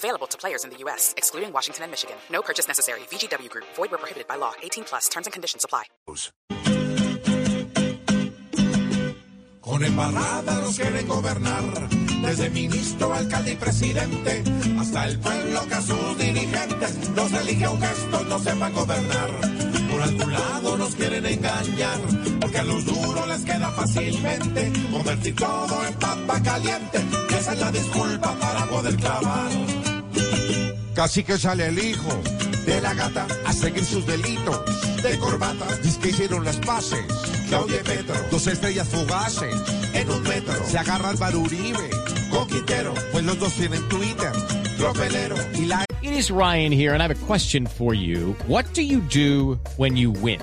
Available to players in the U.S., excluding Washington and Michigan. No purchase necessary. VGW Group. Void where prohibited by law. 18 plus. Terms and conditions apply. Con embarrada nos quieren gobernar, desde ministro, alcalde y presidente, hasta el pueblo que a sus dirigentes los elige un gesto, no sepan gobernar. Por algún lado nos quieren engañar, porque a los duros les queda fácilmente convertir todo en papa caliente, y esa es la disculpa para poder clavar. Casi que sale el hijo de la gata a seguir sus delitos de corbata. Dice hicieron las paces. Claudia y Petro, dos estrellas fugaces en un metro. Se agarra Álvaro Uribe con Quintero, pues los dos tienen Twitter. Tropelero y la. It is Ryan here, and I have a question for you. What do you do when you win?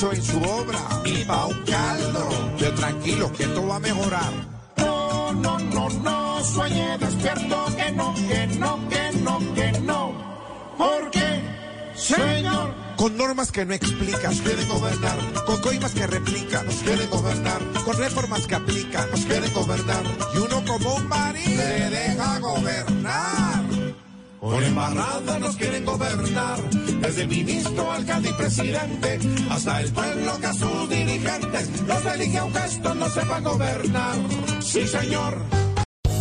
en su obra pa' un caldo. Yo tranquilo que esto va a mejorar. No, no, no, no, sueñe despierto que no, que no, que no, que no. ¿Por qué, señor? Con normas que no explican, nos quieren gobernar. Con coimas que replican, nos quieren gobernar. Con reformas que aplican, nos quieren gobernar. Y uno como un marido le deja gobernar. Por embarrada nos quieren gobernar, desde ministro, alcalde y presidente, hasta el pueblo que a sus dirigentes los elige a un gesto, no sepan gobernar. Sí, señor.